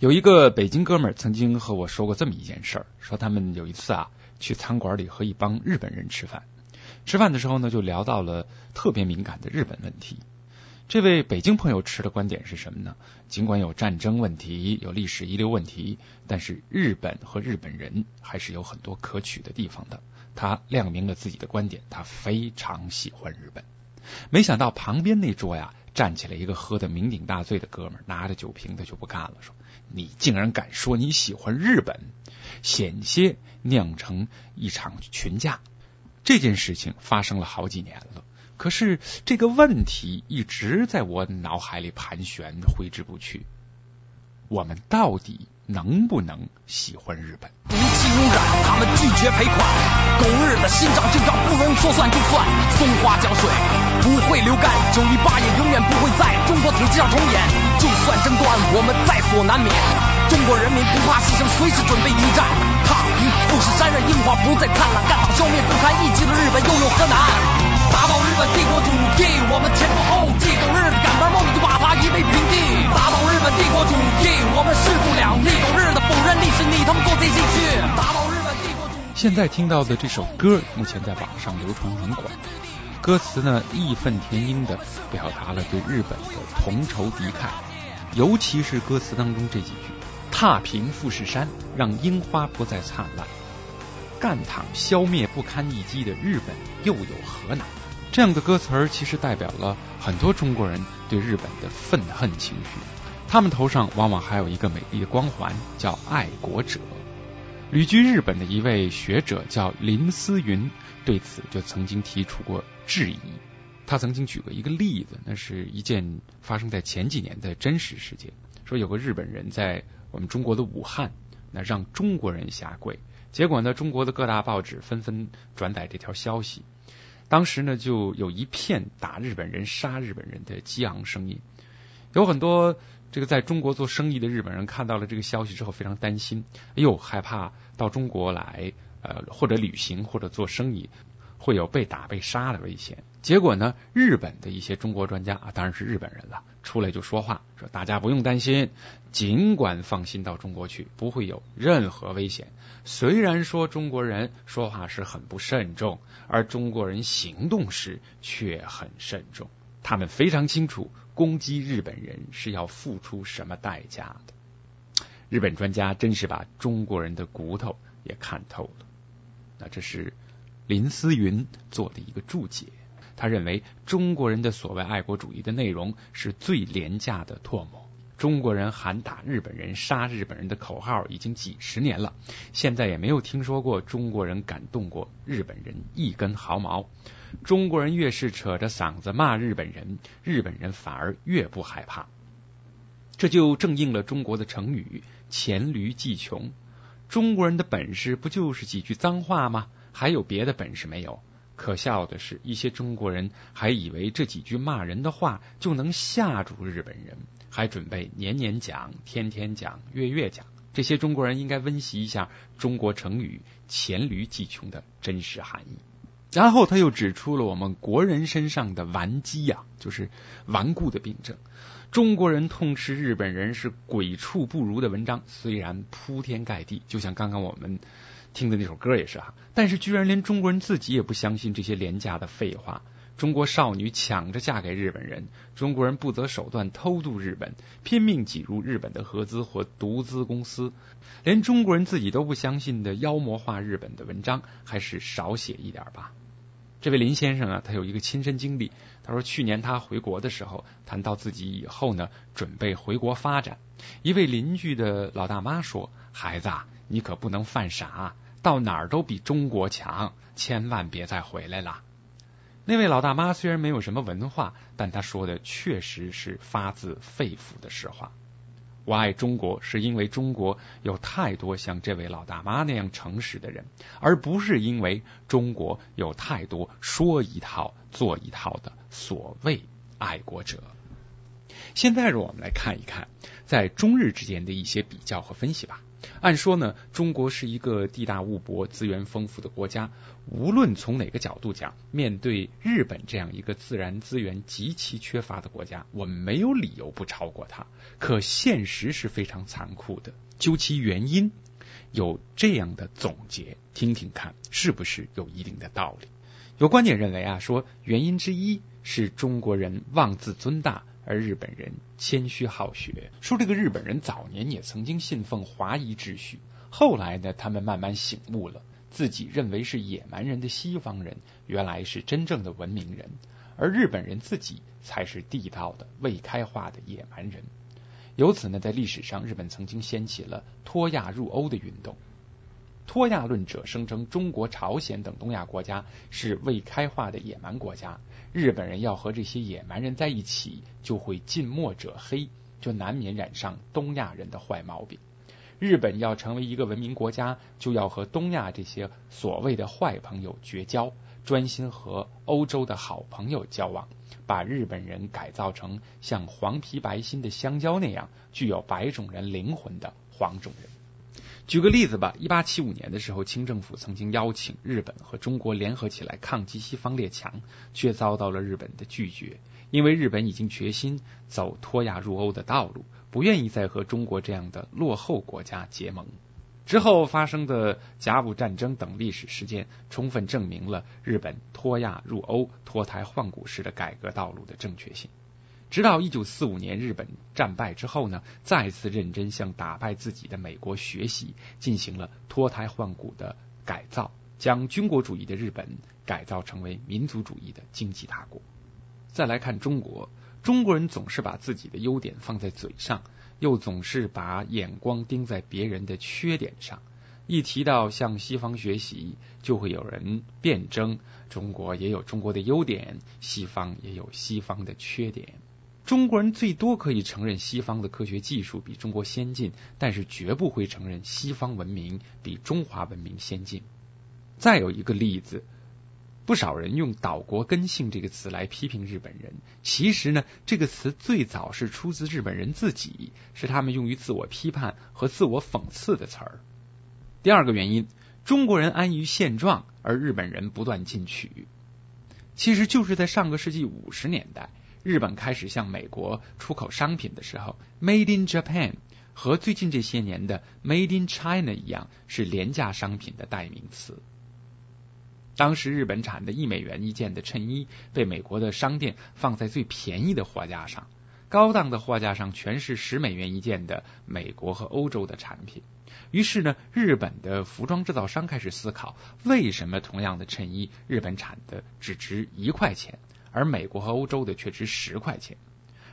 有一个北京哥们儿曾经和我说过这么一件事儿，说他们有一次啊去餐馆里和一帮日本人吃饭，吃饭的时候呢就聊到了特别敏感的日本问题。这位北京朋友持的观点是什么呢？尽管有战争问题、有历史遗留问题，但是日本和日本人还是有很多可取的地方的。他亮明了自己的观点，他非常喜欢日本。没想到旁边那桌呀站起来一个喝得酩酊大醉的哥们儿，拿着酒瓶子就不干了，说：“你竟然敢说你喜欢日本，险些酿成一场群架。”这件事情发生了好几年了。可是这个问题一直在我脑海里盘旋，挥之不去。我们到底能不能喜欢日本？不污染，他们拒绝赔款。狗日的心照就照，不容说算就算。松花江水不会流干，九一八也永远不会在中国土地上重演。就算争端，我们在所难免。中国人民不怕牺牲，随时准备迎战。抗敌富士山上樱花不再灿烂，干倒消灭不堪一击的日本又有何难？打倒日本帝国现在听到的这首歌，目前在网上流传很广，歌词呢义愤填膺的表达了对日本的同仇敌忾，尤其是歌词当中这几句：踏平富士山，让樱花不再灿烂。干躺消灭不堪一击的日本又有何难？这样的歌词其实代表了很多中国人对日本的愤恨情绪。他们头上往往还有一个美丽的光环，叫爱国者。旅居日本的一位学者叫林思云，对此就曾经提出过质疑。他曾经举过一个例子，那是一件发生在前几年的真实事件，说有个日本人在我们中国的武汉，那让中国人下跪。结果呢，中国的各大报纸纷纷转载这条消息。当时呢，就有一片打日本人、杀日本人的激昂声音。有很多这个在中国做生意的日本人看到了这个消息之后，非常担心，哎呦，害怕到中国来呃或者旅行或者做生意会有被打被杀的危险。结果呢，日本的一些中国专家啊，当然是日本人了，出来就说话，说大家不用担心，尽管放心到中国去，不会有任何危险。虽然说中国人说话是很不慎重，而中国人行动时却很慎重。他们非常清楚攻击日本人是要付出什么代价的。日本专家真是把中国人的骨头也看透了。那这是林思云做的一个注解。他认为中国人的所谓爱国主义的内容是最廉价的唾沫。中国人喊打日本人、杀日本人的口号已经几十年了，现在也没有听说过中国人敢动过日本人一根毫毛。中国人越是扯着嗓子骂日本人，日本人反而越不害怕。这就正应了中国的成语“黔驴技穷”。中国人的本事不就是几句脏话吗？还有别的本事没有？可笑的是，一些中国人还以为这几句骂人的话就能吓住日本人，还准备年年讲、天天讲、月月讲。这些中国人应该温习一下中国成语“黔驴技穷”的真实含义。然后他又指出了我们国人身上的顽疾呀，就是顽固的病症。中国人痛斥日本人是鬼畜不如的文章，虽然铺天盖地，就像刚刚我们。听的那首歌也是啊，但是居然连中国人自己也不相信这些廉价的废话。中国少女抢着嫁给日本人，中国人不择手段偷渡日本，拼命挤入日本的合资或独资公司，连中国人自己都不相信的妖魔化日本的文章，还是少写一点吧。这位林先生啊，他有一个亲身经历。他说，去年他回国的时候，谈到自己以后呢，准备回国发展。一位邻居的老大妈说：“孩子。”啊。你可不能犯傻，到哪儿都比中国强，千万别再回来了。那位老大妈虽然没有什么文化，但她说的确实是发自肺腑的实话。我爱中国，是因为中国有太多像这位老大妈那样诚实的人，而不是因为中国有太多说一套做一套的所谓爱国者。现在，让我们来看一看在中日之间的一些比较和分析吧。按说呢，中国是一个地大物博、资源丰富的国家，无论从哪个角度讲，面对日本这样一个自然资源极其缺乏的国家，我们没有理由不超过它。可现实是非常残酷的，究其原因，有这样的总结，听听看是不是有一定的道理。有观点认为啊，说原因之一是中国人妄自尊大。而日本人谦虚好学，说这个日本人早年也曾经信奉华夷秩序，后来呢，他们慢慢醒悟了，自己认为是野蛮人的西方人，原来是真正的文明人，而日本人自己才是地道的未开化的野蛮人。由此呢，在历史上，日本曾经掀起了脱亚入欧的运动。脱亚论者声称，中国、朝鲜等东亚国家是未开化的野蛮国家，日本人要和这些野蛮人在一起，就会近墨者黑，就难免染上东亚人的坏毛病。日本要成为一个文明国家，就要和东亚这些所谓的坏朋友绝交，专心和欧洲的好朋友交往，把日本人改造成像黄皮白心的香蕉那样具有白种人灵魂的黄种人。举个例子吧，一八七五年的时候，清政府曾经邀请日本和中国联合起来抗击西方列强，却遭到了日本的拒绝，因为日本已经决心走脱亚入欧的道路，不愿意再和中国这样的落后国家结盟。之后发生的甲午战争等历史事件，充分证明了日本脱亚入欧、脱胎换骨式的改革道路的正确性。直到一九四五年日本战败之后呢，再次认真向打败自己的美国学习，进行了脱胎换骨的改造，将军国主义的日本改造成为民族主义的经济大国。再来看中国，中国人总是把自己的优点放在嘴上，又总是把眼光盯在别人的缺点上。一提到向西方学习，就会有人辩证：中国也有中国的优点，西方也有西方的缺点。中国人最多可以承认西方的科学技术比中国先进，但是绝不会承认西方文明比中华文明先进。再有一个例子，不少人用“岛国根性”这个词来批评日本人，其实呢，这个词最早是出自日本人自己，是他们用于自我批判和自我讽刺的词儿。第二个原因，中国人安于现状，而日本人不断进取。其实就是在上个世纪五十年代。日本开始向美国出口商品的时候，Made in Japan 和最近这些年的 Made in China 一样，是廉价商品的代名词。当时日本产的一美元一件的衬衣，被美国的商店放在最便宜的货架上，高档的货架上全是十美元一件的美国和欧洲的产品。于是呢，日本的服装制造商开始思考，为什么同样的衬衣，日本产的只值一块钱？而美国和欧洲的却值十块钱，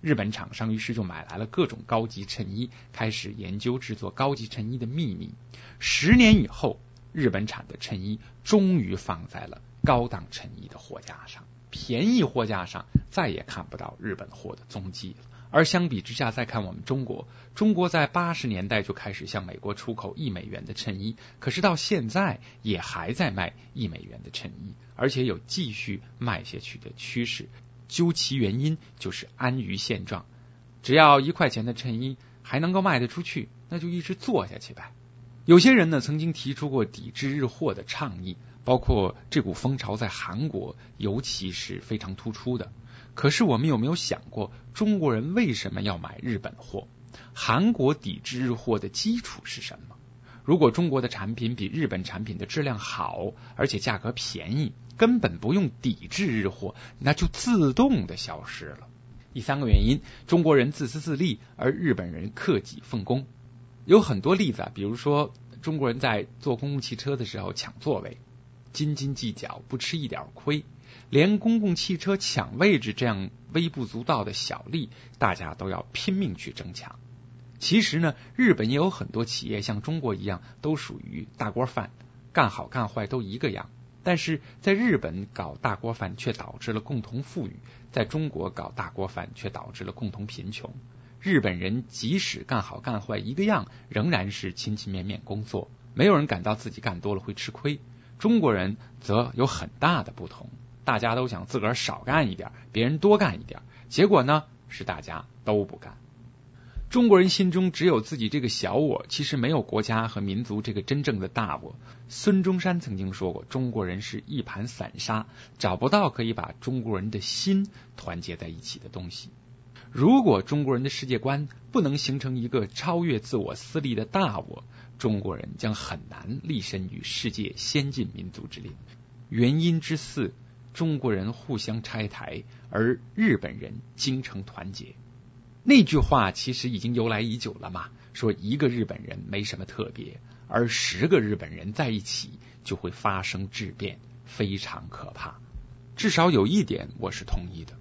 日本厂商于是就买来了各种高级衬衣，开始研究制作高级衬衣的秘密。十年以后，日本产的衬衣终于放在了高档衬衣的货架上，便宜货架上再也看不到日本货的踪迹了。而相比之下，再看我们中国，中国在八十年代就开始向美国出口一美元的衬衣，可是到现在也还在卖一美元的衬衣，而且有继续卖下去的趋势。究其原因，就是安于现状，只要一块钱的衬衣还能够卖得出去，那就一直做下去呗。有些人呢，曾经提出过抵制日货的倡议，包括这股风潮在韩国尤其是非常突出的。可是我们有没有想过，中国人为什么要买日本货？韩国抵制日货的基础是什么？如果中国的产品比日本产品的质量好，而且价格便宜，根本不用抵制日货，那就自动的消失了。第三个原因，中国人自私自利，而日本人克己奉公。有很多例子啊，比如说中国人在坐公共汽车的时候抢座位，斤斤计较，不吃一点亏。连公共汽车抢位置这样微不足道的小利，大家都要拼命去争抢。其实呢，日本也有很多企业像中国一样，都属于大锅饭，干好干坏都一个样。但是在日本搞大锅饭却导致了共同富裕，在中国搞大锅饭却导致了共同贫穷。日本人即使干好干坏一个样，仍然是勤勤勉勉工作，没有人感到自己干多了会吃亏。中国人则有很大的不同。大家都想自个儿少干一点，别人多干一点，结果呢是大家都不干。中国人心中只有自己这个小我，其实没有国家和民族这个真正的大我。孙中山曾经说过，中国人是一盘散沙，找不到可以把中国人的心团结在一起的东西。如果中国人的世界观不能形成一个超越自我私利的大我，中国人将很难立身于世界先进民族之列。原因之四，中国人互相拆台，而日本人精诚团结。那句话其实已经由来已久了嘛，说一个日本人没什么特别，而十个日本人在一起就会发生质变，非常可怕。至少有一点我是同意的：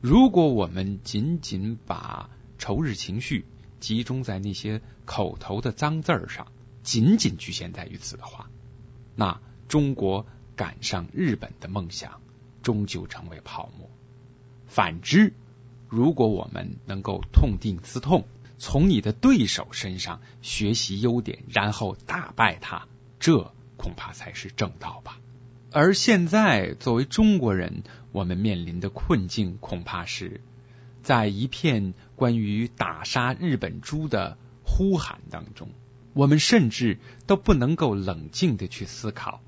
如果我们仅仅把仇日情绪集中在那些口头的脏字儿上，仅仅局限在于此的话，那中国赶上日本的梦想终究成为泡沫。反之，如果我们能够痛定思痛，从你的对手身上学习优点，然后打败他，这恐怕才是正道吧。而现在，作为中国人，我们面临的困境恐怕是在一片关于打杀日本猪的呼喊当中，我们甚至都不能够冷静的去思考，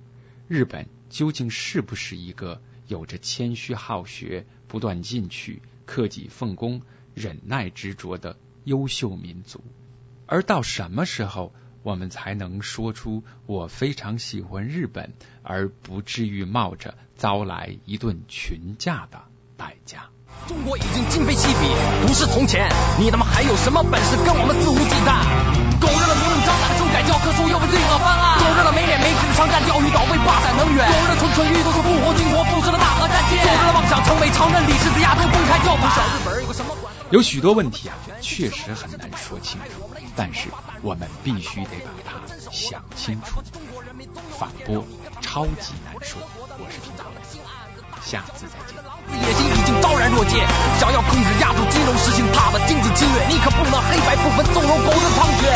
日本究竟是不是一个有着谦虚好学、不断进取。克己奉公、忍耐执着的优秀民族，而到什么时候，我们才能说出我非常喜欢日本，而不至于冒着遭来一顿群架的代价？中国已经今非昔比，不是从前，你他妈还有什么本事跟我们肆无忌惮？生存欲都是复活金国布置的大和战舰，布置了妄想成为超人，理智的亚洲公开叫板。小日本有个什么？有许多问题啊，确实很难说清楚，但是我们必须得把它想清楚。反驳超级难说，我是平道，下次再见。老子野心已经昭然若揭，想要控制亚洲金融，实行他的经济侵略，你可不能黑白不分，纵容狗日猖獗。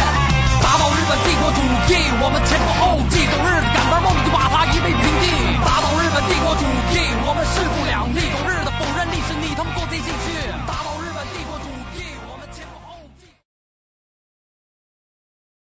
打倒日本帝国主义，我们前仆后继，狗日赶到梦就把他夷为平地。势不两立，狗日的否认历史，你他妈做贼心虚！